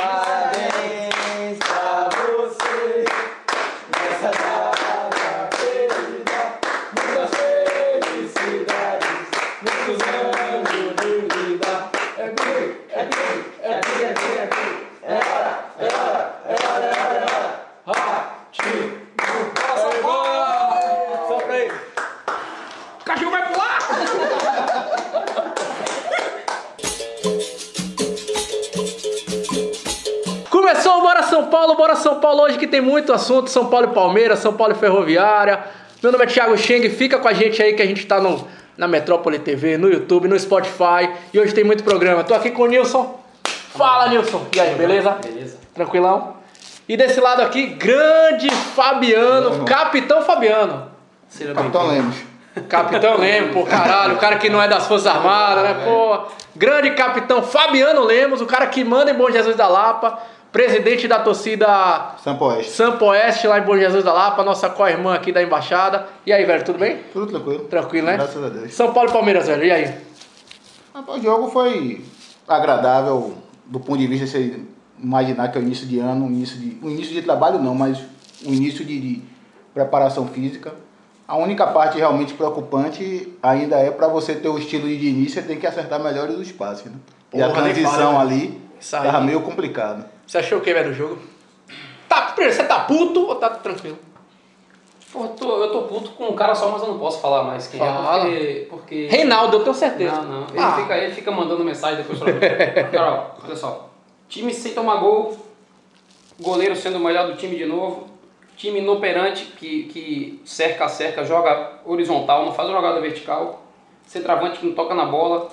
Parabéns São Paulo hoje que tem muito assunto, São Paulo e Palmeiras, São Paulo e Ferroviária. Meu nome é Thiago Cheng, fica com a gente aí que a gente tá no, na Metrópole TV, no YouTube, no Spotify e hoje tem muito programa. Tô aqui com o Nilson. Fala Nilson, e aí, beleza? Beleza. Tranquilão? E desse lado aqui, grande Fabiano, Capitão Fabiano. Seja Capitão. Lemos. Capitão Lemos, pô, caralho, o cara que não é das Forças Armadas, né, pô. Grande capitão Fabiano Lemos, o cara que manda em Bom Jesus da Lapa, presidente da torcida Sampa Oeste. Sampo Oeste lá em Bom Jesus da Lapa, nossa co-irmã aqui da embaixada. E aí, velho, tudo bem? Tudo tranquilo. Tranquilo, né? Graças a Deus. São Paulo e Palmeiras, velho, e aí? Rapaz, o jogo foi agradável do ponto de vista de você imaginar que é o início de ano, um início de, um início de trabalho não, mas um início de, de preparação física. A única parte realmente preocupante ainda é para você ter o estilo de início, você tem que acertar melhor os espaços, né? e a transição fala, ali Isso aí. tava meio complicado. Você achou o que, velho, do jogo? Tá, primeiro, você tá puto ou tá tranquilo? Pô, eu tô, eu tô puto com um cara só, mas eu não posso falar mais quem Fala. é, porque... porque... Reinaldo, eu tenho certeza. Não, não. Ele, Ah. fica, ele fica mandando mensagem depois pra mim. Carol, olha só. Time sem tomar gol, goleiro sendo o melhor do time de novo, time inoperante que, que cerca a cerca, joga horizontal, não faz uma jogada vertical, centroavante que não toca na bola,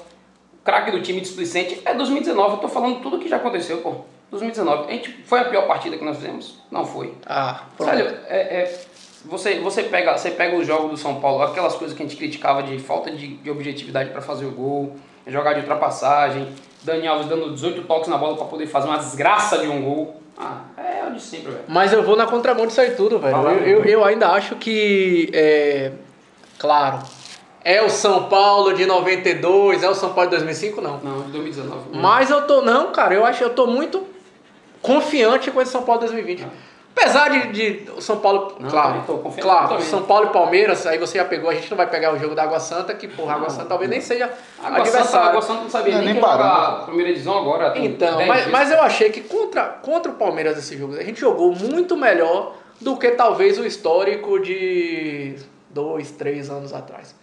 craque do time displicente. É 2019, eu tô falando tudo que já aconteceu, pô. 2019. A gente, foi a pior partida que nós fizemos? Não foi. Ah, pronto. Sério, é, é- você, você, pega, você pega os jogos do São Paulo, aquelas coisas que a gente criticava de falta de, de objetividade para fazer o gol, jogar de ultrapassagem, Dani Alves dando 18 toques na bola para poder fazer uma desgraça de um gol. Ah, é o de sempre, velho. Mas eu vou na contramão disso aí tudo, velho. Eu, eu, eu ainda acho que, é, claro, é o São Paulo de 92, é o São Paulo de 2005, não. Não, de 2019. Mas eu tô, não, cara, eu acho, eu tô muito confiante com esse São Paulo 2020. Apesar de, de o São Paulo, Não, claro, claro, também. São Paulo e Palmeiras, aí você já pegou, a gente não vai pegar o jogo da Água Santa, que porra, Água Santa talvez nem seja Água Santa, adversário. Água Santa não sabia Não, nem, nem a primeira divisão agora. Então, 10 mas, mas eu achei que contra, contra o Palmeiras esse jogo, a gente jogou muito melhor do que talvez o histórico de dois, três anos atrás.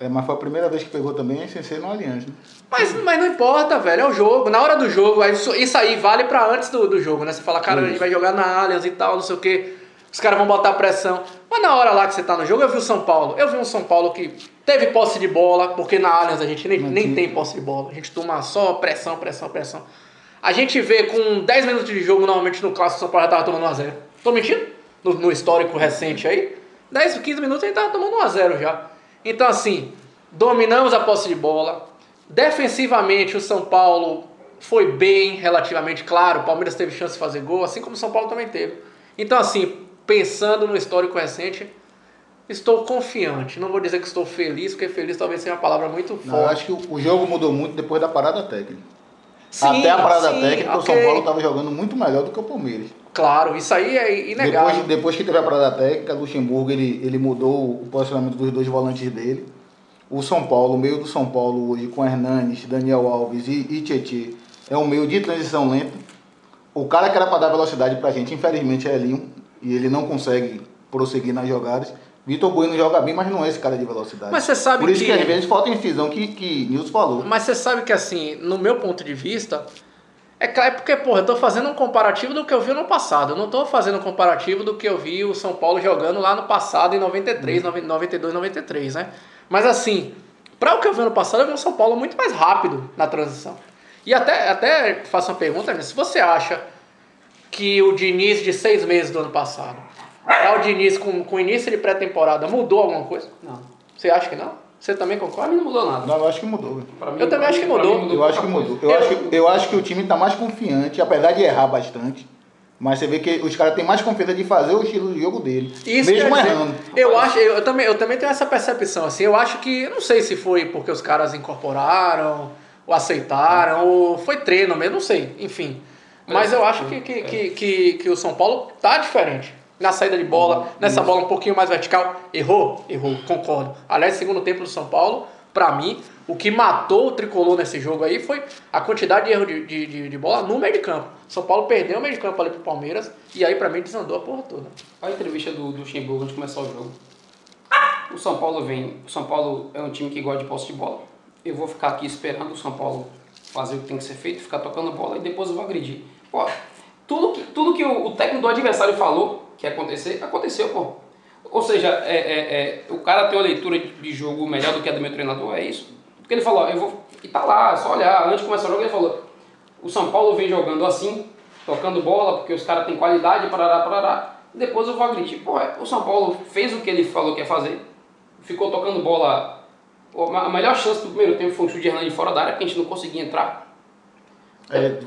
É, mas foi a primeira vez que pegou também sem ser no Allianz, né? Mas, mas não importa, velho, é o jogo. Na hora do jogo, isso, isso aí vale pra antes do, do jogo, né? Você fala, cara, a gente vai jogar na Allianz e tal, não sei o quê. Os caras vão botar pressão. Mas na hora lá que você tá no jogo, eu vi o São Paulo. Eu vi um São Paulo que teve posse de bola, porque na Allianz a gente nem, nem tem posse de bola. A gente toma só pressão, pressão, pressão. A gente vê com 10 minutos de jogo, normalmente no clássico, o São Paulo já tava tomando 1x0. Tô mentindo? No, no histórico recente aí. 10, 15 minutos a gente tava tomando 1x0 já. Então, assim, dominamos a posse de bola. Defensivamente, o São Paulo foi bem, relativamente claro. O Palmeiras teve chance de fazer gol, assim como o São Paulo também teve. Então, assim, pensando no histórico recente, estou confiante. Não vou dizer que estou feliz, porque feliz talvez seja uma palavra muito Não, eu forte. acho que o, o jogo mudou muito depois da parada técnica. Sim, Até a parada sim, técnica, o ok. São Paulo estava jogando muito melhor do que o Palmeiras. Claro, isso aí é inegável. Depois, depois que teve a parada técnica, Luxemburgo ele, ele mudou o posicionamento dos dois volantes dele. O São Paulo, o meio do São Paulo hoje, com Hernanes, Daniel Alves e, e Tietê, é um meio de transição lenta. O cara que era para dar velocidade pra gente, infelizmente, é Elinho, e ele não consegue prosseguir nas jogadas. Vitor Bueno joga bem, mas não é esse cara de velocidade. Mas você sabe Por isso que, que- às vezes falta incisão que, que Nilson falou. Mas você sabe que assim, no meu ponto de vista, é claro é porque, porra, eu tô fazendo um comparativo do que eu vi no passado. Eu não tô fazendo um comparativo do que eu vi o São Paulo jogando lá no passado, em 93, 92, 93, né? Mas assim, para o que eu vi no passado, eu vi um São Paulo muito mais rápido na transição. E até, até faço uma pergunta, se você acha que o Diniz de seis meses do ano passado, é o Diniz com, com início de pré-temporada, mudou alguma coisa? Não. Você acha que não? Você também concorda? mim não mudou nada. Não, eu acho que mudou. mim- Eu também acho que mim mudou. Eu acho que mudou. coisa. Eu, acho eu acho que o time está mais confiante, apesar de errar bastante. Mas você vê que os caras têm mais confiança de fazer o estilo de jogo dele. Isso mesmo errando. Eu acho, eu, eu também, eu também tenho essa percepção assim. Eu acho que, eu não sei se foi porque os caras incorporaram, ou aceitaram, ou foi treino mesmo, não sei. Enfim, Mas eu acho que, que, que, que, que o São Paulo tá diferente. Na saída de bola, nessa bola um pouquinho mais vertical. Errou? Errou, concordo. Aliás, segundo tempo do São Paulo, pra mim, o que matou o tricolor nesse jogo aí foi a quantidade de erro de, de, de, de bola no meio de campo. São Paulo perdeu o meio de campo ali pro Palmeiras e aí pra mim desandou a porra toda. Olha a entrevista do, do Luxemburgo antes de começar o jogo. O São Paulo vem. O São Paulo é um time que gosta de posse de bola. Eu vou ficar aqui esperando o São Paulo fazer o que tem que ser feito, ficar tocando bola e depois eu vou agredir. Pô, tudo que, tudo que o, o técnico do adversário falou que acontecer, aconteceu, pô. Ou seja, é, é, é, o cara tem uma leitura de, jogo melhor do que a do meu treinador, é isso. Porque ele falou, eu vou. E tá lá, só olhar. Antes de começar o jogo, ele falou: o São Paulo vem jogando assim, tocando bola, porque os caras têm qualidade, parará, parará. Depois eu vou agredir. Pô, o São Paulo fez o que ele falou que ia fazer, ficou tocando bola. A melhor chance do primeiro tempo foi um chute de Hernani fora da área, porque a gente não conseguia entrar. É,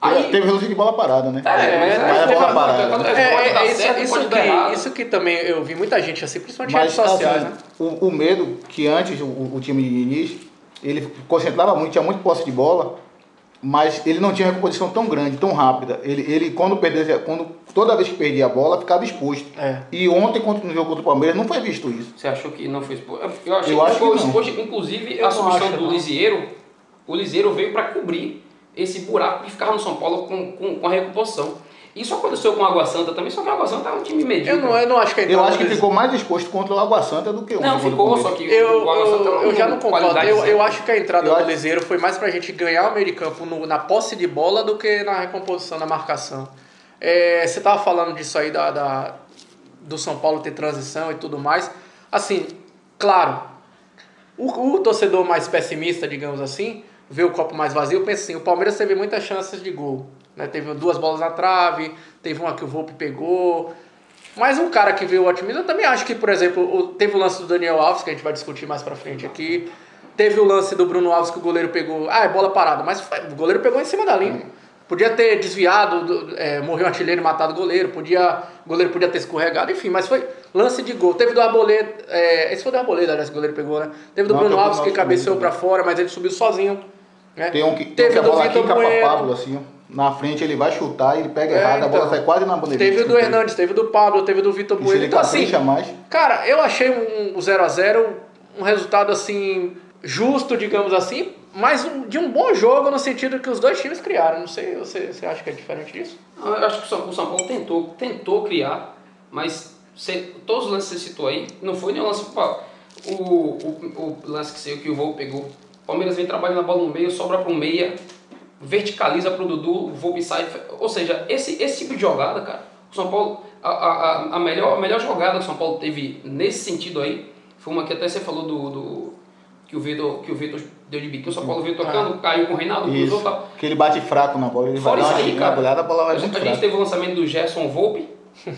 Aí- teve lance de bola parada, né? É, mas mas é bola parada. quando- É, é, é, isso, que, isso que também eu vi muita gente assim, principalmente redes Mas sociais, assim, né? o, o medo que antes o, o time de Diniz, ele concentrava muito, tinha muito posse de bola, mas ele não tinha recomposição tão grande, tão rápida. Ele, ele quando perdesse, quando toda vez que perdia a bola, ficava exposto. É. E ontem, contra no jogo contra o Palmeiras, não foi visto isso. Você achou que não foi exposto? Eu achei Eu que acho foi que não. exposto, inclusive Eu a substituição acho, do. Lisieiro, o Lisieiro veio para cobrir esse buraco que ficava no São Paulo com, com, com a recomposição. Isso aconteceu com o Água Santa também, só que o Água Santa é um time medíocre. Eu não, eu não acho que a Eu acho que ficou mais exposto contra o Água Santa do que ontem. Não, o ficou, só que Eu, o Água Santa eu, não eu já não concordo. Eu, eu acho que a entrada Eu do acho- Liseiro foi mais pra gente ganhar o meio de campo no- na posse de bola do que na recomposição, na marcação. É, você tava falando disso aí da, da- do São Paulo ter transição e tudo mais. Assim, claro, o, o torcedor mais pessimista, digamos assim, vê o copo mais vazio, pensa assim, o Palmeiras teve muitas chances de gol. Né? Teve duas bolas na trave, teve uma que o Volpe pegou. Mas um cara que vê o otimismo, eu também acho que, por exemplo, teve o lance do Daniel Alves, que a gente vai discutir mais pra frente aqui. Teve o lance do Bruno Alves que o goleiro pegou. Ah, é bola parada, mas foi- o goleiro pegou em cima da linha. Podia ter desviado, do- é, morreu um artilheiro e matado o goleiro. Podia, o goleiro podia ter escorregado, enfim, mas foi lance de gol. Teve do Arboleda, é, esse foi do Arboleda, aliás, que o goleiro pegou, né? Teve do Não, Bruno Alves que cabeceou pra fora, mas ele subiu sozinho. Né? Tem um que, tem um Teve que a do bola aqui Vitor capa Bueno. Pablo, assim, ó. Na frente ele vai chutar, ele pega É, errado, a bola então. sai quase na bandeira. Teve o do Hernandes, teve o do Pablo, teve o do Vitor se Bueno. ele Então, assim, mais, Cara, eu achei um 0x0 um resultado assim, justo, digamos assim, mas um- de um bom jogo no sentido que os dois times criaram. Não sei, você, você acha que é diferente disso? Eu acho que o São, o São Paulo tentou, tentou criar, mas você- todos os lances que você citou aí, não foi nenhum lance. O, o, o lance que, você, que o Voo pegou. O Palmeiras vem trabalhando a bola no meio, sobra para um meia, verticaliza para o Dudu, o Volpe sai. Ou seja, esse, esse tipo de jogada, cara, o São Paulo. A, a, a- melhor, a melhor jogada que o São Paulo teve nesse sentido aí foi uma que até você falou do. do que o Vitor que o Vitor deu de bico. O São Paulo veio tocando, caiu com o Reinaldo, cruzou tal. Que ele bate fraco na bola, ele Fora vai dar isso uma aí, cara, a bola vai a gente, fraca. teve o lançamento do Gerson Volpe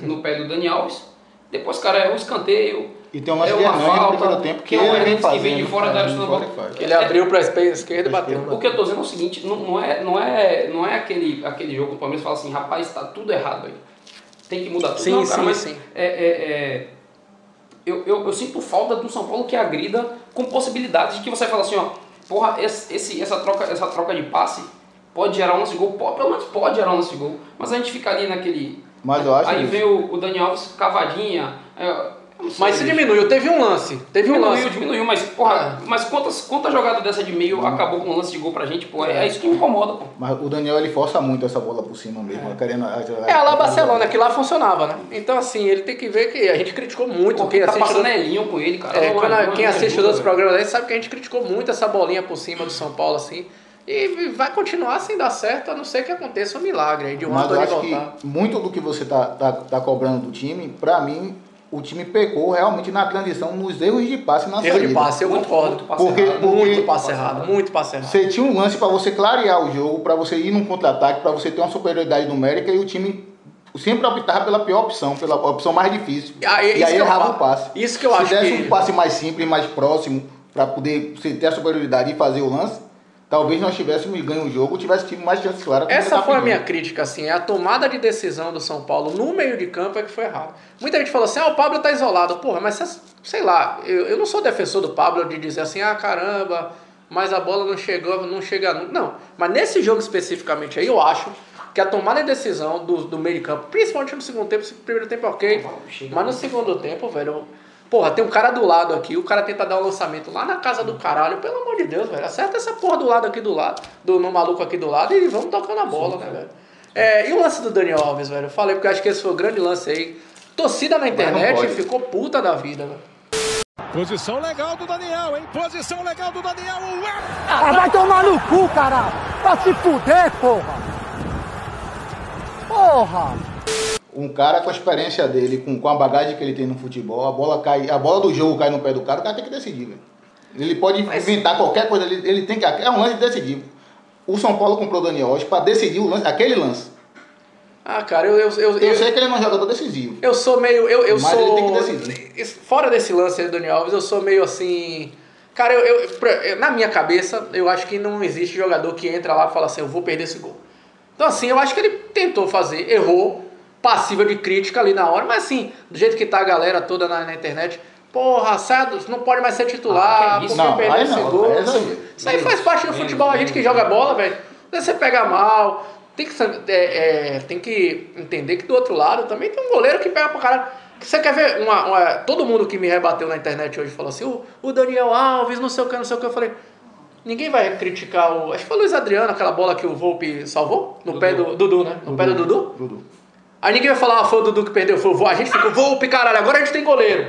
no pé do Dani Alves. Depois, cara, é um escanteio. E tem um lance é uma no falta, primeiro tempo que tem um ele vem que vem de fora da área a fora bola. Ele É- abriu pra esquerda e bateu. O que eu tô dizendo é o seguinte, não, não é, não é, não é aquele, aquele jogo que o Palmeiras fala assim, rapaz, tá tudo errado aí. Tem que mudar tudo. Sim, não, cara, sim, mas sim. É, é, é, eu, eu, eu sinto falta do São Paulo que agrida com possibilidades de que você fala assim, ó, porra, esse, esse- essa, troca, essa troca de passe pode gerar um lance de gol, pode, pelo menos pode gerar um lance de gol, mas a gente fica ali naquele... Mas eu acho Aí isso. vem o, o Dani Alves cavadinha, é, Mas se diminuiu, teve um lance. Teve um Diminuiu, lance. diminuiu, mas, porra, mas quantas, quantas jogadas dessa de meio acabou com um lance de gol pra gente, pô? É, é isso que me incomoda, pô. Mas o Daniel ele força muito essa bola por cima mesmo, querendo. É a lá Barcelona, que lá funcionava, né? Então, assim, ele tem que ver que a gente criticou muito. Pô, quem tá assiste passando do- Elinho com ele, cara. É, quando quem não assiste os outros programas aí sabe que a gente criticou muito essa bolinha por cima do São Paulo, assim. E vai continuar sem dar certo, a não ser que aconteça um milagre aí de um Mas eu acho que muito do que você tá, tá, tá cobrando do time, pra mim, o time pecou realmente na transição, nos erros de passe na Erro saída. de passe, eu Muito, concordo. muito Porque- errado. Muito porque- passe errado, muito passe errado. Você tinha um lance pra você clarear o jogo, pra você ir num contra-ataque, pra você ter uma superioridade numérica e o time sempre optava pela pior opção, pela opção mais difícil. Ah, é e aí errava o passe. Isso que eu Se acho desse que- um passe mais simples, mais próximo, pra poder você ter a superioridade e fazer o lance, talvez nós tivéssemos ganho o jogo, tivesse tido mais chances claras. como Essa foi a minha crítica, assim, é a tomada de decisão do São Paulo no meio de campo é que foi errado. Muita gente falou assim, ah, o Pablo tá isolado. Porra, mas sei lá, eu, eu não sou defensor do Pablo de dizer assim, ah, caramba, mas a bola não chegou, não chega nunca. Não, mas nesse jogo especificamente aí, eu acho que a tomada de decisão do, do meio de campo, principalmente no segundo tempo, primeiro tempo é ok, mas no segundo tempo, velho, porra, tem um cara do lado aqui, o cara tenta dar um lançamento lá na casa do caralho, pelo amor de Deus, velho, acerta essa porra do lado aqui do lado, do, no maluco aqui do lado e vamos tocando a bola, né, velho. É, e o lance do Daniel Alves, velho, eu falei porque eu acho que esse foi o grande lance aí. Torcida na internet ficou puta da vida, velho. Posição legal do Daniel, hein? Posição legal do Daniel. Ué! Ah, vai tomar no cu, caralho! Pra se fuder, porra! Porra! Um cara com a experiência dele, com, com a bagagem que ele tem no futebol, a bola cai, a bola do jogo cai no pé do cara, o cara tem que decidir, velho. Ele pode inventar qualquer coisa, ele, ele tem que. É um lance decisivo. O São Paulo comprou o Daniel Alves para decidir o lance, aquele lance. Ah, cara, eu, eu, eu, Eu eu, sei que ele é um jogador decisivo. eu sou meio. Eu, eu Mas sou. ele tem que decidir. Fora desse lance aí do Daniel Alves, eu sou meio assim. Cara, eu, eu- na minha cabeça, eu acho que não existe jogador que entra lá e fala assim, eu vou perder esse gol. Então, assim, eu acho que ele tentou fazer, errou, passível de crítica ali na hora, mas assim, do jeito que tá a galera toda na, na internet, porra, sai não pode mais ser Ah, titular, que isso? Não, perdeu esse não, gol. Isso, aí faz parte do futebol, a gente que joga bola, velho. Você pega mal, tem que, é, é, tem que entender que do outro lado também tem um goleiro que pega pra caralho. Você quer ver uma, uma- Todo mundo que me rebateu na internet hoje falou assim: o, o Daniel Alves, não sei o que, não sei o que. Eu falei: ninguém vai criticar o. Acho que foi o Luiz Adriano, aquela bola que o Volpe salvou? No Dudu. pé do Dudu, né? No pé do Dudu? Dudu. Aí ninguém vai falar, ah, foi o Dudu que perdeu, foi o. A gente ficou, Volpe, caralho, agora a gente tem goleiro.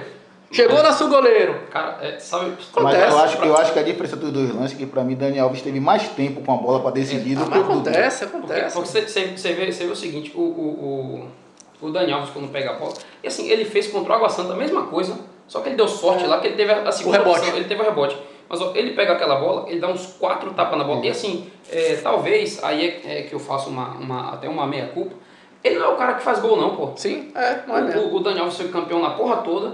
Chegou nosso goleiro. Cara, é, sabe. Mas Acontece, eu acho, pra- eu acho que a diferença dos dois lances é que pra mim Daniel Alves teve mais tempo com a bola para decidir Ah, do que mas o Dudu. acontece, Porque, acontece. porque você, você, você vê, você vê o seguinte, o, o, o, o Dani Alves quando pega a bola, e assim, ele fez contra o Água Santa a mesma coisa, só que ele deu sorte lá, que ele teve a, segunda O rebote. opção, ele teve o rebote. Mas ó, ele pega aquela bola, ele dá uns quatro tapas na bola, e assim, é, talvez, aí é, é que eu faço uma, uma, até uma meia-culpa, ele não é o cara que faz gol não, pô. Sim, é, não é mesmo. O, o Daniel foi campeão na porra toda,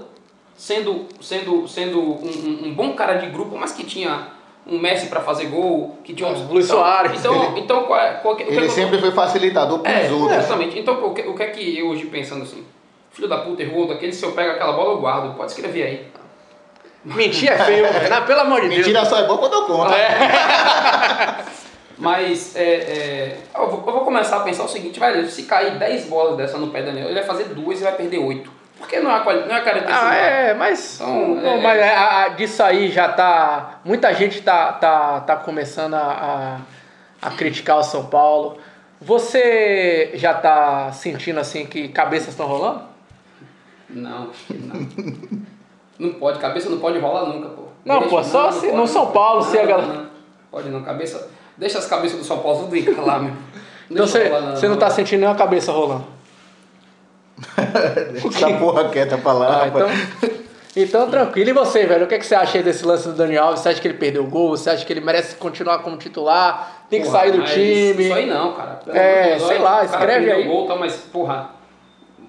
sendo, sendo, sendo um, um- um bom cara de grupo, mas que tinha um Messi pra fazer gol, que tinha um Luiz então, Soares. Então, então qual é, qual é, o que Ele eu- sempre foi facilitador para é, os outros. exatamente. Então, o que, o que é que eu hoje pensando assim? Filho da puta errou daquele, se eu pego aquela bola, eu guardo. Pode escrever aí. Mentir é feio, velho. Não, Pelo amor de Deus. Mentira só é boa quando eu conto. Mas é, é, eu, vou, eu vou começar a pensar o seguinte, velho, se cair 10 bolas dessa no pé do Daniel, ele vai fazer duas e vai perder 8. Porque não é não é característica. Ah, é, mas, Então, não, é- mas a- a- disso aí já tá. Muita gente tá, tá, tá começando a, a, a criticar o São Paulo. Você já tá sentindo assim que cabeças estão rolando? Não, não. Não pode, cabeça não pode rolar nunca, pô. Não, pô, só se- no São Paulo, se a não, galera- não, Pode não, cabeça. Deixa as cabeças do São Paulo tudo em lá, meu. Então você, você não tá sentindo nenhuma cabeça rolando. Deixa essa porra quieta pra lá. Ah, rapaz. então, então tranquilo. E você, velho? O que, é que você acha aí desse lance do Daniel Alves? Você acha que ele perdeu o gol? Você acha que ele merece continuar como titular? Tem que Porra, sair do time? Isso aí não, cara. Pelo É, Deus, sei olha, lá, o cara escreve perdeu aí. o Gol, tá, mas, porra,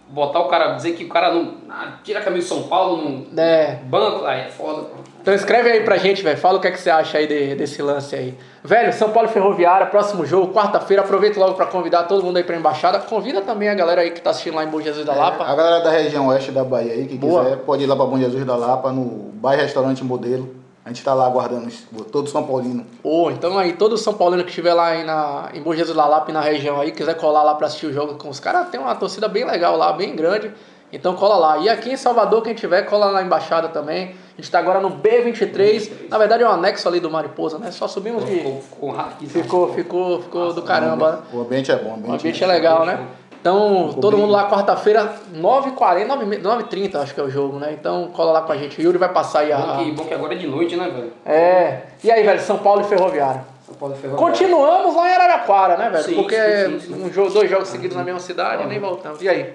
botar o cara, dizer que o cara não. ah, tira a camisa do São Paulo num É. banco, aí é foda, pô. Então escreve aí pra gente, velho. Fala o que, é que você acha aí de- desse lance aí. Velho, São Paulo Ferroviária, próximo jogo, quarta-feira. Aproveita logo pra convidar todo mundo aí pra embaixada. Convida também a galera aí que tá assistindo lá em Bom Jesus da Lapa. A galera da região oeste da Bahia aí, que Boa. quiser, pode ir lá pra Bom Jesus da Lapa, no bairro Restaurante Modelo. A gente tá lá aguardando todo São Paulino. Ô, então aí, todo São Paulino que estiver lá aí na, em Bom Jesus da Lapa e na região aí, quiser colar lá pra assistir o jogo com os caras, tem uma torcida bem legal lá, bem grande. Então cola lá. E aqui em Salvador, quem tiver, cola na embaixada também. A gente tá agora no B23. Na verdade é um anexo ali do Mariposa, né? Só subimos de. Ficou, ficou. Ficou, ficou, ficou do caramba? O ambiente é bom. O ambiente, O ambiente é legal, né? Então, Ficou todo bem. mundo lá quarta-feira, 9h40, 9h30, acho que é o jogo, né? Então, cola lá com a gente. O Yuri vai passar aí a. Bom que, bom que agora é de noite, né, velho? É. E aí, velho, São Paulo e Ferroviária. São Paulo e Ferroviária. Continuamos lá em Araraquara, né, velho? Sim, Porque sim, sim. Um jogo, dois jogos seguidos na mesma cidade e nem voltamos. E aí?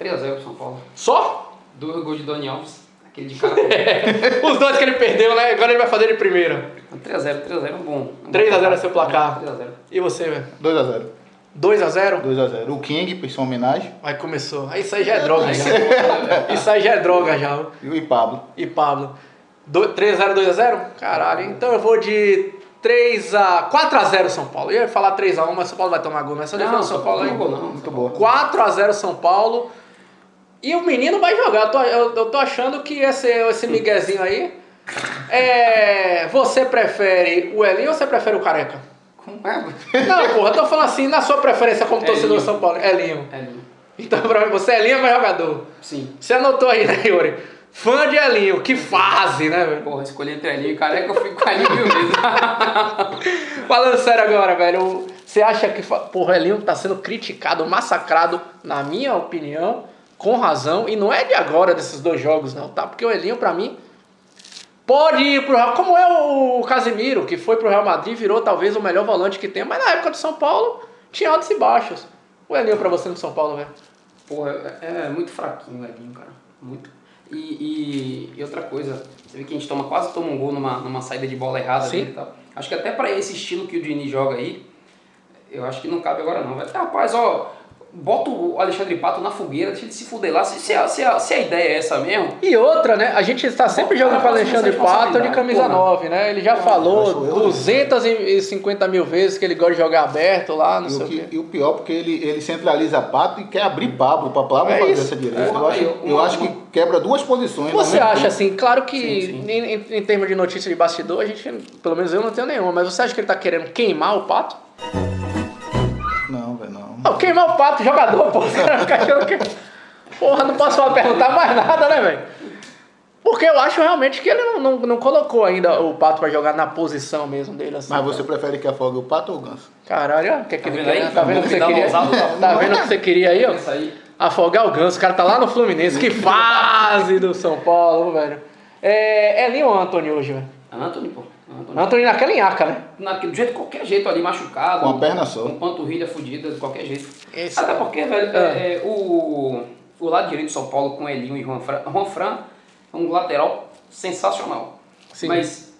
3x0 São Paulo. Só? Dois gols de Dani Alves. Aquele de cara. Os dois que ele perdeu, né? Agora ele vai fazer de primeira. 3x0, 3x0 é um bom. um bom 3 a 0 é placar. seu placar. 3x0. E você, velho? 2x0. 2x0? 2x0. O King, por sua homenagem. Aí começou. Aí isso aí já é droga já. Isso aí já é droga já. E o Pablo. E Pablo. 3x0, 2x0? Caralho. Então eu vou de 3 a 4x0 São Paulo. Eu ia falar 3x1, mas São Paulo vai tomar gol. Mas só defesa Não, São Paulo aí. não, não. Muito boa. 4x0 São Paulo. E o menino vai jogar. Eu tô, eu, eu tô achando que esse, esse miguezinho aí. É, você prefere o Elinho ou você prefere o Careca? Como é? Não, porra, eu tô falando assim, na sua preferência como torcedor Elinho. de São Paulo. Elinho. É lindo. Então, pra mim, você é Elinho ou é jogador? Sim. Você anotou aí, né, Yuri? Fã de Elinho, que fase, né, velho? Porra, escolhi entre Elinho e Careca, eu fico com Elinho vezes. Falando sério agora, velho, você acha que porra, o Elinho tá sendo criticado, massacrado, na minha opinião, com razão, e não é de agora desses dois jogos, não, tá? Porque o Elinho, pra mim, pode ir pro Real, como é o Casimiro, que foi pro Real Madrid, virou talvez o melhor volante que tem, mas na época do São Paulo tinha altos e baixos. O Elinho pra você no São Paulo, velho. Porra, é, é muito fraquinho o Elinho, cara. Muito. E, e, e outra coisa, você vê que a gente toma, quase toma um gol numa, numa saída de bola errada Sim. e tal. Acho que até pra esse estilo que o Dini joga aí, eu acho que não cabe agora não. Vai rapaz, ó, bota o Alexandre Pato na fogueira, deixa ele se fuder lá. Se, se, a, se, a, se a ideia é essa mesmo, E outra, né? A gente está sempre jogando com o Alexandre Pato de camisa porra. 9, né? Ele já acho falou eu, 250 mil vezes que ele gosta de jogar aberto lá, não E sei o, o que- quê. e o pior, porque ele, ele centraliza Pato e quer abrir Pablo, para Pablo É fazer isso. essa direita. É. Eu, acho, Aí, eu uma- acho que quebra duas posições. Você mesmo acha tempo. assim, claro que Sim, sim. Em, em- em termos de notícia de bastidor, a gente, pelo menos eu não tenho nenhuma, mas você acha que ele tá querendo queimar o pato? Não, queimar o pato, jogador, pô. Os caras ficam achando que. Porra, não posso falar- perguntar mais nada, né, velho? Porque eu acho realmente que ele não, não, não colocou ainda o pato pra jogar na posição mesmo dele, assim. Mas você prefere que afogue o Pato ou o Ganso? Caralho, ó, o que é que Tá ele vendo quer? aí? né? Tá vendo o que você queria? Tá vendo o que você queria aí, ó? Afogar o Ganso, o cara tá lá no Fluminense. Que fase do São Paulo, velho. É, é Linho ou Antônio hoje, velho? Anthony, pô. Anthony. Antônio naquela enhaca, né? Naquele, do jeito, qualquer jeito ali, machucado. Com a perna só. Com panturrilha fudida, de qualquer jeito. Esse- Até porque, velho, Ah. é, é, o, o lado direito de São Paulo com Elinho e Juan Fran, Juan Fran é um lateral sensacional. Sim. Mas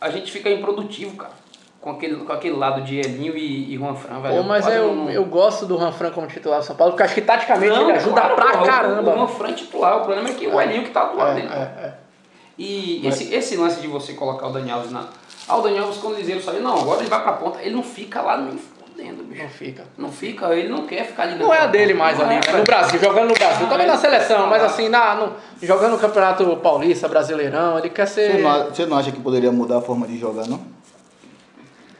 a gente fica improdutivo, cara. Com aquele, com aquele lado de Elinho e, e Juan Fran, velho. Pô, mas quase eu, não- eu gosto do Ranfran como titular do São Paulo, porque eu acho que taticamente Não, ele ajuda claro, pra porra, caramba. O Juan Fran é titular, o problema é que o Elinho que tá do lado dele. é, é. E esse, esse lance de você colocar o Daniel Alves na. Ah, o Daniel Alves, quando o Liseiro saiu, não, agora ele vai pra ponta. Ele não fica lá nem fudendo, bicho. Não fica. Não fica, ele não quer ficar ali Não é a dele ponta. mais Não ali, é, no Brasil, jogando no Brasil. Ah, Também na ele- seleção, mas assim, na, no, jogando no Campeonato Paulista, Brasileirão, ele quer Você ser. não, você não acha que poderia mudar a forma de jogar, não?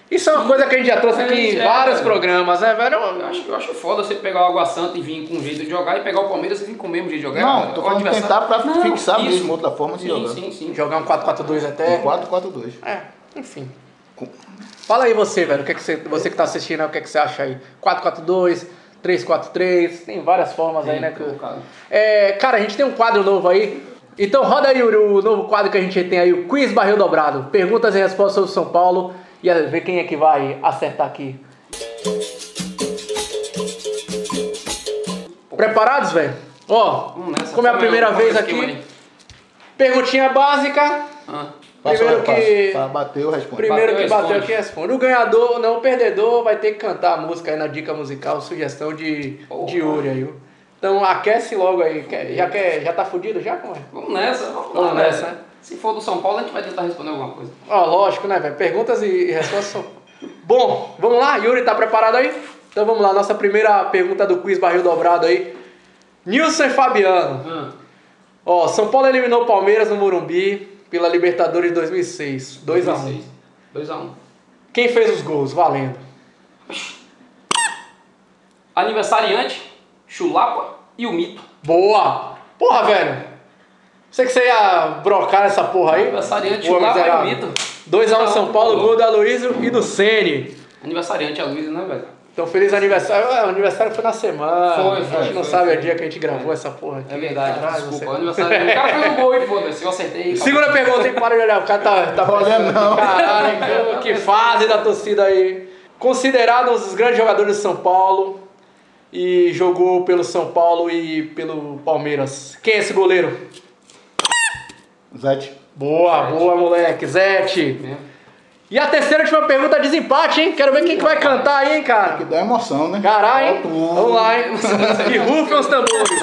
Isso é uma coisa que a gente já trouxe aqui em É, vários é. programas, né, velho? Eu acho, eu acho foda você pegar o Água Santa e vir com um jeito de jogar e pegar o Palmeiras e vir com o mesmo jeito de jogar. Não, cara. tô O falando adversário- tentar pra Não, fixar isso. mesmo outra forma de sim, jogar. Sim, sim. Jogar um 4-4-2 até. Um 4-4-2. É, enfim. Fala aí você, velho, o que, é que você, você que tá assistindo, o que, é que você acha aí? 4-4-2, 3-4-3, tem várias formas aí, né? que- colocado. É, cara, a gente tem um quadro novo aí. Então roda aí Yuri, o novo quadro que a gente tem aí, o Quiz Barril Dobrado. Perguntas e respostas sobre São Paulo. E aí, ver quem é que vai acertar aqui. Preparados, velho? Ó, como é a primeira vez aqui, ali? perguntinha básica. Ah, Primeiro passo. que- Bateu, responde. Primeiro Bateu, que bateu responde. aqui responde. O ganhador, não, o perdedor vai ter que cantar a música aí na dica musical, sugestão de, Porra. de Yuri aí. Então aquece logo aí. Quer- Já, quer, já tá fudido já? Como é? vamos nessa, vamos, Vamos lá, nessa, né? Se for do São Paulo, a gente vai tentar responder alguma coisa. Ó, lógico, né, velho? Perguntas e respostas são. Bom, vamos lá, Yuri, tá preparado aí? Então vamos lá, nossa primeira pergunta do quiz barril dobrado aí. Nilson e Fabiano. Ah, Ó, São Paulo eliminou o Palmeiras no Morumbi pela Libertadores de 2006. 2x1. 2x1. Quem fez os gols? Valendo. Aniversariante, Chulapa e o Mito. Boa! Porra, velho. Sei que você ia brocar essa porra aí. Aniversariante, miserável. Mito. 2x1 São Paulo, Boa. gol da Luísio e do Sene. Aniversariante é a Luísa, né, velho? Então, feliz aniversário. É, o aniversário foi na semana. Foi, A foi, gente não foi, sabe foi. o dia que a gente gravou essa porra aqui. É verdade, Caralho, desculpa. você- O aniversário. O cara fez um gol e foda-se, eu acertei. Segunda pergunta, hein? Para de olhar. O cara tá, tá olhando, não. Caralho, que, que fase da torcida aí. Considerado um dos grandes jogadores de São Paulo e jogou pelo São Paulo e pelo Palmeiras. Quem é esse goleiro? Zete. Boa, boa, moleque. Zete. Mesmo. E a terceira e última pergunta, desempate, hein? Quero ver quem que vai cantar aí, hein, Que cara. dá emoção, né? Caralho, hein? Vamos lá, hein? E rufem os tambores.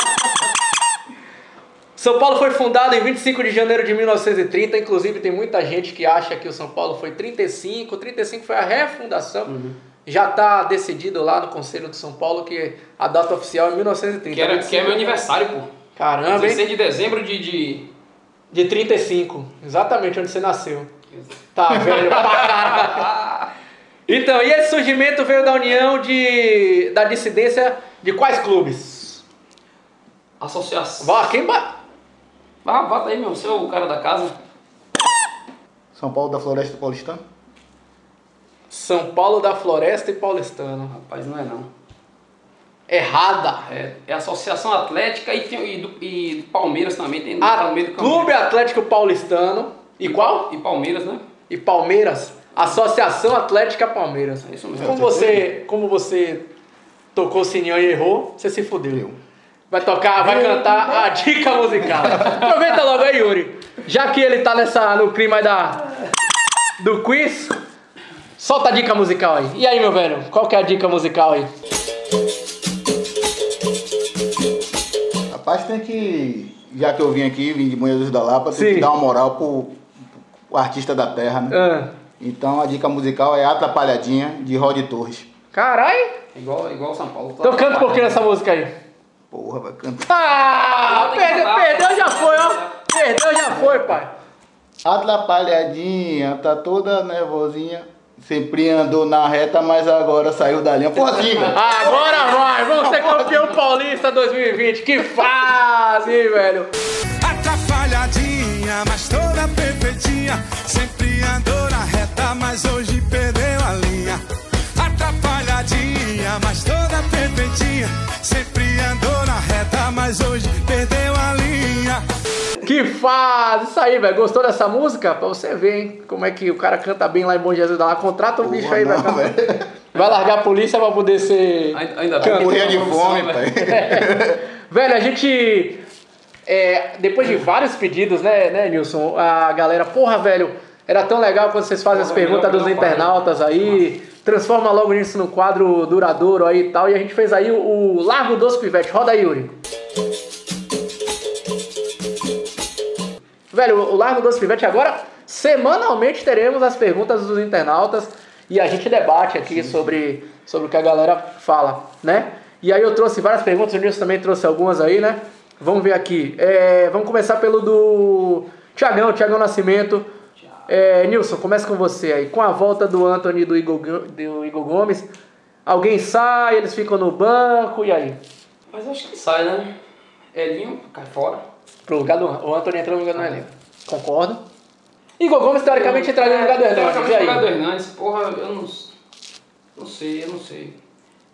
São Paulo foi fundado em 25 de janeiro de 1930. Inclusive, tem muita gente que acha que o São Paulo foi 35. 35 foi a refundação. Uhum. Já está decidido lá no Conselho de São Paulo que a data oficial é 1930. Que, era, que é meu aniversário, pô. Caramba, hein? 16 de dezembro de. de... De 35. Exatamente onde você nasceu. Tá velho pra caralho. Então, e esse surgimento veio da união de, da dissidência de quais clubes? Associação. Vá, quem ba... Vá, bota aí, meu. Você é o cara da casa. São Paulo da Floresta Paulistana? São Paulo da Floresta e Paulistano. Rapaz, não é não. Errada. É, é Associação Atlética e, tem, e, do, e do Palmeiras também. Tem A, do caminho. Clube Atlético Paulistano. E qual? E Palmeiras, né? E Palmeiras. Associação Atlética Palmeiras. É isso mesmo. Como você, como você tocou o sininho e errou, você se fudeu. Vai tocar, vai cantar a dica musical. Aproveita logo aí, Yuri. Já que ele tá nessa, no clima da, do quiz, solta a dica musical aí. E aí, meu velho, qual que é a dica musical aí? Rapaz, tem que. Já que eu vim aqui, vim de Moinhos da Lapa, tem Sim. que dar uma moral pro, pro artista da terra, né? Ah, Então a dica musical é Atrapalhadinha, de Rod Torres. Carai, Igual, igual São Paulo. então canta um pouquinho dessa música aí. Porra, vai cantar. Ah, perdeu, perdeu já foi, ó. Perdeu já foi, pai. Atrapalhadinha, tá toda nervosinha. Sempre andou na reta, mas agora saiu da linha. Porra, velho. Agora vai, vamos ser campeão paulista 2020. Que fase, velho. Atrapalhadinha, mas toda perfeitinha. Sempre andou na reta, mas hoje perdeu a linha. Atrapalhadinha, mas toda perfeitinha. Sempre andou na reta, mas hoje perdeu a linha. Que fase. Isso aí, velho. Gostou dessa música? Pra você ver, hein? Como é que o cara canta bem lá em Bom Jesus da lá. Contrata o bicho aí, não, velho. vai largar a polícia pra poder ser. Ainda, ainda bem. Tem de fome, pai. velho. Velho, a gente. é, depois de vários pedidos, né, né, Nilson? A galera, porra, velho, era tão legal quando vocês fazem as Porra, perguntas melhor dos internautas aí. Transforma logo isso no quadro duradouro aí e tal. E a gente fez aí o, o Largo dos Pivetes. Roda aí, Yuri. Velho, o Largo dos Pivetes agora, semanalmente teremos as perguntas dos internautas e a gente debate aqui sobre, sobre o que a galera fala, né? E aí eu trouxe várias perguntas, o Nilson também trouxe algumas aí, né? Vamos ver aqui. É, vamos começar pelo do Tiagão, Tiagão Nascimento. É, Nilson, começa com você aí. Com a volta do Anthony e do Igor, Go- do Igor Gomes, alguém sai, eles ficam no banco, e aí? Mas acho que sai, né? Elinho cai fora. Pro lugar do o Anthony entrou no lugar do Hernandes. Concordo. Igor Gomes, teoricamente, entraria no lugar do Hernandes. Teoricamente, no lugar do? Hernandes, porra, eu não, não sei, eu não sei.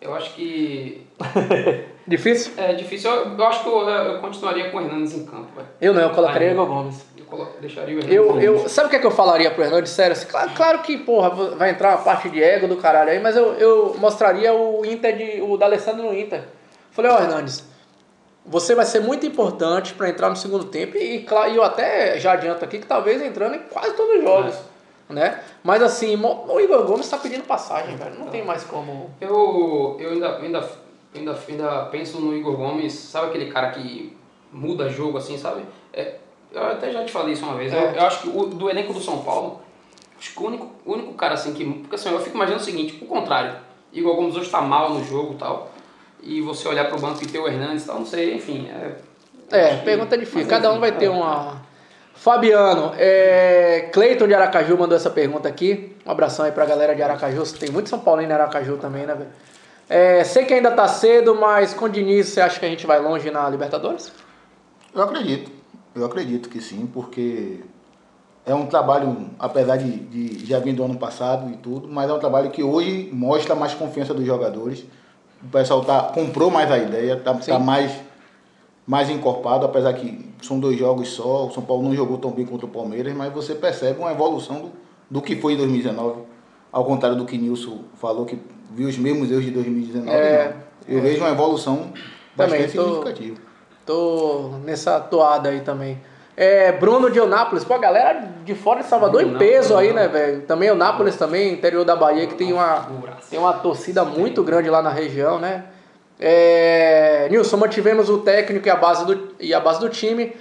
Eu acho que Difícil? é difícil. Eu, eu acho que eu, eu continuaria com o Hernandes em campo, velho. Eu não, eu colocaria Ai, Igor Gomes. Eu colo- deixaria o Hernandes Eu, eu, sabe o que, é que eu falaria pro Hernandes? Sério, assim, claro, claro que, porra, vai entrar uma parte de ego do caralho aí, mas eu, eu mostraria o Inter de. o D'Alessandro no Inter. Falei, ó, Hernandes, você vai ser muito importante pra entrar no segundo tempo e, e eu até já adianto aqui que talvez entrando em quase todos os jogos. Né? Mas assim, o Igor Gomes tá pedindo passagem, velho. Não tem mais como. Eu, eu ainda, ainda, ainda, ainda penso no Igor Gomes, sabe aquele cara que muda jogo assim, sabe? É, eu até já te falei isso uma vez. Eu, É. eu acho que o, do elenco do São Paulo, acho que o único, o único cara assim que. Porque assim, eu fico imaginando o seguinte: o contrário. Igor Gomes hoje tá mal no jogo e tal. E você olhar pro banco e ter o Hernandes e tal, não sei, enfim. É, É, pergunta difícil. mas, Cada um enfim, vai ter é. uma. Fabiano, é... Cleiton de Aracaju mandou essa pergunta aqui. Um abração aí pra galera de Aracaju. Tem muito São Paulino em Aracaju também, né, velho? É, sei que ainda tá cedo, mas com o Diniz você acha que a gente vai longe na Libertadores? Eu acredito. Eu acredito que sim, porque é um trabalho, apesar de, de já vir do ano passado e tudo, mas é um trabalho que hoje mostra mais confiança dos jogadores. O pessoal tá, comprou mais a ideia, tá, tá mais, mais encorpado, apesar que são dois jogos só, o São Paulo não jogou tão bem contra o Palmeiras, mas você percebe uma evolução do, do que foi em 2019. Ao contrário do que Nilson falou, que viu os mesmos erros de 2019. É. Eu vejo uma evolução bastante tô- significativa. Tô nessa toada aí também. É, Bruno de Eunápolis, pô, a galera de fora de Salvador em Bruno, peso aí, Bruno. né, velho? Também Eunápolis também, interior da Bahia, que tem uma, tem uma torcida muito grande lá na região, né? É, Nilson, mantivemos o técnico e a, base do, e a base do time.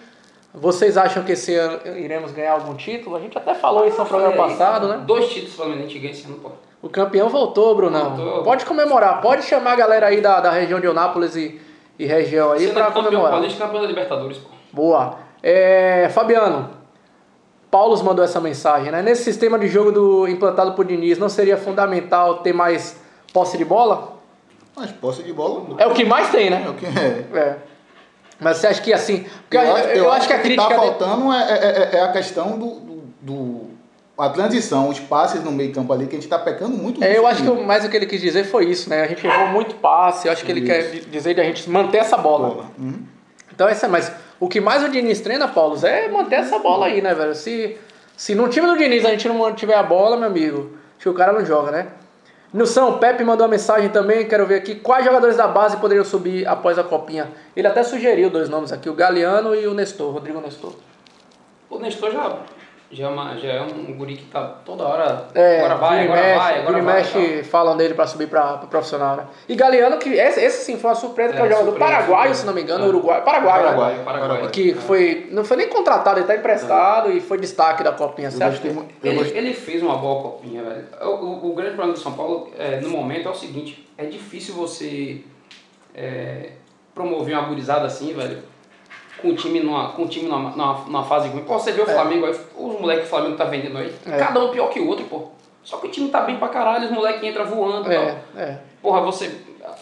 Vocês acham que esse ano iremos ganhar algum título? A gente até falou isso no programa Olha aí, passado, né? Dois títulos Flamengo ganha esse ano, pô. O campeão voltou, Brunão. Voltou. Pode comemorar, pode chamar a galera aí da, da região de Eunápolis e, e região aí pra campeão comemorar. e campeão da Libertadores, pô. Boa. É, Fabiano, Paulo mandou essa mensagem, né? Nesse sistema de jogo do, implantado por Diniz, não seria fundamental ter mais posse de bola? Mas posse de bola. É o que mais tem, É né? o que é. É. Mas você acha que assim. Eu, acho, eu acho que, a o que crítica. tá de- faltando é, é- é- é a questão do, do- do- a transição, os passes no meio campo ali, que a gente tá pecando muito. É, eu acho que mais o que ele quis dizer foi isso, né? A gente errou muito passe, eu acho que ele quer di- dizer de a gente manter essa bola. Bola. Uhum. Então, essa, mas o que mais o Diniz treina, Paulo, é manter essa bola aí, né, velho? Se, se no time do Diniz a gente não mantiver a bola, meu amigo, acho que o cara não joga, né? Nilson, o Pepe mandou uma mensagem também, quero ver aqui. Quais jogadores da base poderiam subir após a copinha? Ele até sugeriu dois nomes aqui, o Galeano e o Nestor, Rodrigo Nestor. O Nestor já, já, é uma- já é um guri que tá toda hora. É, agora vai, agora mexe, vai, agora vai. mexe, falam dele pra subir pra, pra profissional, né? E Galeano, que esse, esse sim foi uma surpresa, que é É, o jogador surpresa, paraguaio, surpresa. se não me engano, É. uruguaio, paraguaio, né? Paraguai, Paraguai. Que foi, não foi nem contratado, ele tá emprestado e foi destaque da copinha, Eu certo? muito. eu Ele, gostei- ele fez uma boa copinha, velho. O, o- o grande problema do São Paulo, é, no momento, é o seguinte: é difícil você é, promover uma gurizada assim, velho, com o time numa, com o time numa, numa, numa fase ruim. Pô, você vê o Flamengo aí, os moleques que o Flamengo tá vendendo aí, É. cada um pior que o outro, pô. Só que o time tá bem pra caralho, os moleques entram voando e É, tal. é, Porra, você.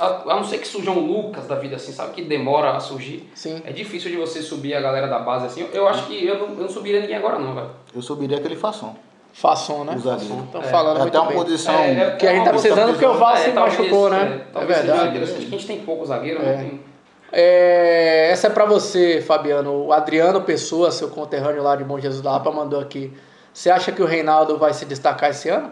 A, a não ser que surja um Lucas da vida assim, sabe? Que demora a surgir. sim. É difícil de você subir a galera da base assim. Eu acho que eu não, eu não subiria ninguém agora, não, velho. Eu subiria aquele fação. Façon, né? Estão É. falando É muito até uma bem. posição. Que a gente tá precisando porque o Val se machucou, né? é, É verdade. a gente tem pouco zagueiro, É. né? Tem- É, essa é pra você, Fabiano. O Adriano Pessoa, seu conterrâneo lá de Bom Jesus da Lapa, mandou aqui. Você acha que o Reinaldo vai se destacar esse ano?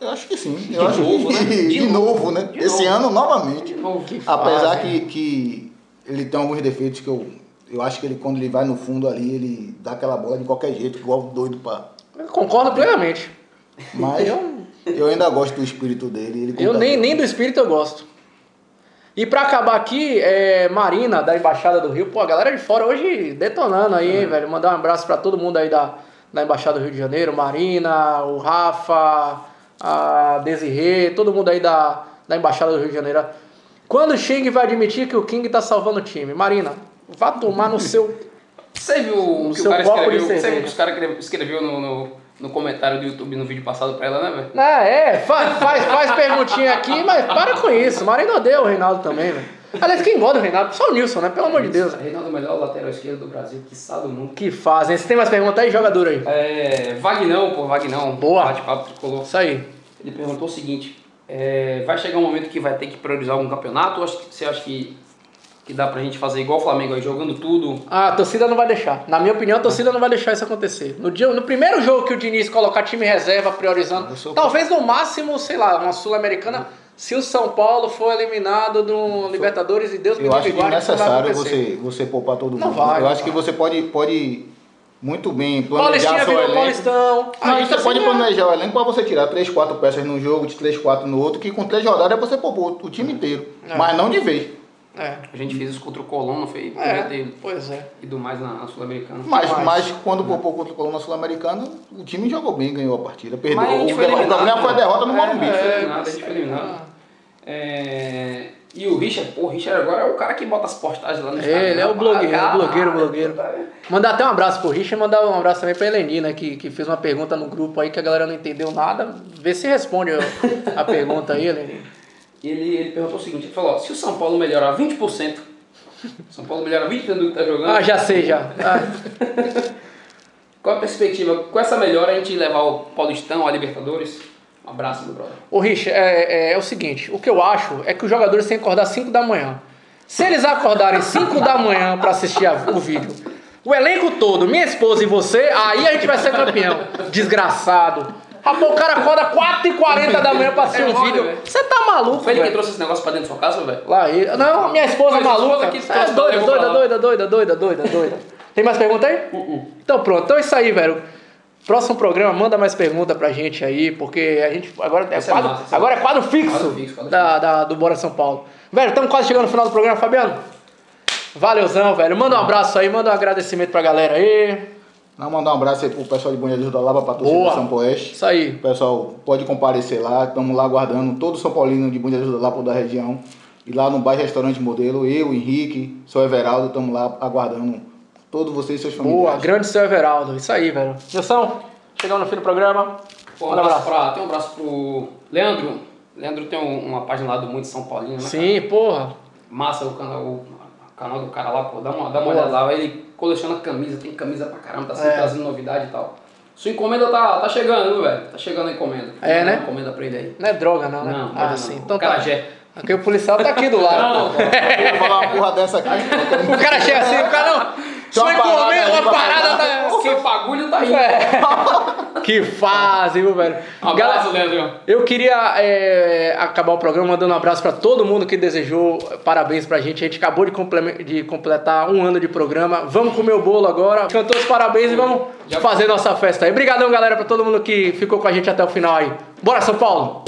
Eu acho que sim. De Eu acho novo, que, né? de, De novo, né? De Esse novo. ano, novamente. Que Apesar que, que ele tem alguns defeitos que eu, eu acho que ele, quando ele vai no fundo ali, ele dá aquela bola de qualquer jeito, igual doido pra. Eu concordo plenamente. Mas Eu- eu, ainda gosto do espírito dele. Ele Eu nem, nem do espírito eu gosto. E pra acabar aqui, é, Marina, da Embaixada do Rio. Pô, a galera de fora hoje detonando aí, hein, velho. Mandar um abraço pra todo mundo aí da, da Embaixada do Rio de Janeiro. Marina, o Rafa, a Desirê, todo mundo aí da, da Embaixada do Rio de Janeiro. Quando o Xing vai admitir que o King tá salvando o time? Marina, vá tomar no seu... Você viu o que o cara escreveu? Você viu que os caras escreveu no, no, no comentário do YouTube no vídeo passado pra ela, né, velho? Ah, é, faz, faz, faz perguntinha aqui, mas para com isso. Marina odeia o Reinaldo também, velho. Aliás, quem gosta do Reinaldo? Só o Nilson, né? Pelo amor de Deus. Reinaldo é o melhor lateral esquerdo do Brasil, que do mundo. Que fazem. Se tem mais pergunta aí, joga duro aí. É, Vagnão, pô, Vagnão. Boa. Bate-papo tricolor. Isso aí. Ele perguntou o seguinte: é, vai chegar um momento que vai ter que priorizar algum campeonato? Ou você acha que, que dá pra gente fazer igual o Flamengo aí, jogando tudo? Ah, a torcida não vai deixar. Na minha opinião, a torcida não vai deixar isso acontecer. No, dia, no primeiro jogo que o Diniz colocar time reserva priorizando, talvez no máximo, sei lá, uma Sul-Americana, se o São Paulo for eliminado no Libertadores e Deus me Eu acho livre que é necessário você, você poupar todo mundo. Não vai, eu não acho que vai. você pode, pode muito bem planejar seu elenco. Paulistão. Não, gente você tá pode sem nada. planejar o elenco para você tirar 3, 4 peças num jogo, de 3, 4 no outro, que com 3 rodadas você poupou o time inteiro. É. Mas não de vez. É, A gente fez isso contra o Colón, não foi? É, ter pois é. ido mais na, na Sul-Americana. Mas, Mas- mas quando poupou contra o Coluna Sul-Americana, o time jogou bem, ganhou a partida. Perdeu. Mas a gente o, foi o problema foi a derrota no Morumbi. Gente foi É, eliminado, a gente foi eliminado. É, E o Richard, pô, o Richard agora é o cara que bota as postagens lá no Instagram. Ele é o blogueiro, Ah, blogueiro, blogueiro. Mandar até um abraço pro Richard e mandar um abraço também pra Eleni, né? Que, que fez uma pergunta no grupo aí que a galera não entendeu nada. Vê se responde a pergunta aí, Eleni. Ele, ele perguntou o seguinte, ele falou, ó, se o São Paulo melhorar 20%, São Paulo melhora 20% do que tá jogando, Ah, já sei, já. Ah, qual a perspectiva, com essa melhora, a gente levar o Paulistão, a Libertadores? Um abraço, meu brother. Ô, Richard, é, é, é o seguinte: o que eu acho é que os jogadores têm que acordar 5 da manhã. Se eles acordarem 5 da manhã pra assistir a- o vídeo, o elenco todo, minha esposa e você, aí a gente vai ser campeão. Desgraçado. Rapaz, o cara acorda 4h40 da manhã pra assistir É um vídeo. velho. Você tá maluco, Foi ele que trouxe esse negócio pra dentro da sua casa, velho? Lá ele. Não, minha esposa Mas esposa maluca. que É trouxe, doida, doida, doida, doida, doida, doida, doida. Tem mais pergunta aí? Então pronto, então é isso aí, velho. Próximo programa, manda mais pergunta pra gente aí, porque a gente agora é Essa é quadro, massa, agora é quadro fixo, Quadro fixo, quadro da, da- do Bora São Paulo. Velho, estamos quase chegando no final do programa, Fabiano. Valeuzão, velho. Manda um abraço aí, manda um agradecimento pra galera aí. Não, mandar um abraço aí pro pessoal de Bom Jesus da Lava, pra torcida Boa. do São Poeste. Isso aí. O pessoal pode comparecer lá, estamos lá aguardando todo São Paulino de Bom Jesus da Lapa da região. E lá no bairro Restaurante Modelo, eu, Henrique, sou Everaldo, estamos lá aguardando todos vocês e seus Boa, familiares. grande seu Everaldo. Isso aí, velho. Nilson, chegamos no fim do programa. Pô, um abraço, abraço. pra, tem um abraço pro Leandro. Leandro tem um- uma página lá do Muito São Paulino, né? Sim, porra. Massa o canal, o canal do cara lá, pô. Dá uma, dá uma olhada lá. Ele coleciona camisa, tem camisa pra caramba, tá sempre É. trazendo novidade e tal. Sua encomenda tá, tá chegando, viu, velho? Tá chegando a encomenda. É, né? encomenda pra ele aí. Não é droga, não, né? Não, ah, não, sim. não. Então tá. Carajé. Aqui o policial tá aqui do lado. Não, Eu vou falar uma porra dessa aqui. O cara chega assim, o cara não. Sua uma parada encomenda, uma parada Esse bagulho tá aí. Que fase, viu, velho? Um Galera, abraço, Leandro. Eu queria é, acabar o programa mandando um abraço pra todo mundo que desejou parabéns pra gente. A gente acabou de, de completar um ano de programa. Vamos comer o bolo agora. Cantou os parabéns e vamos Já fazer nossa festa aí. Obrigadão, galera, pra todo mundo que ficou com a gente até o final aí. Bora, São Paulo!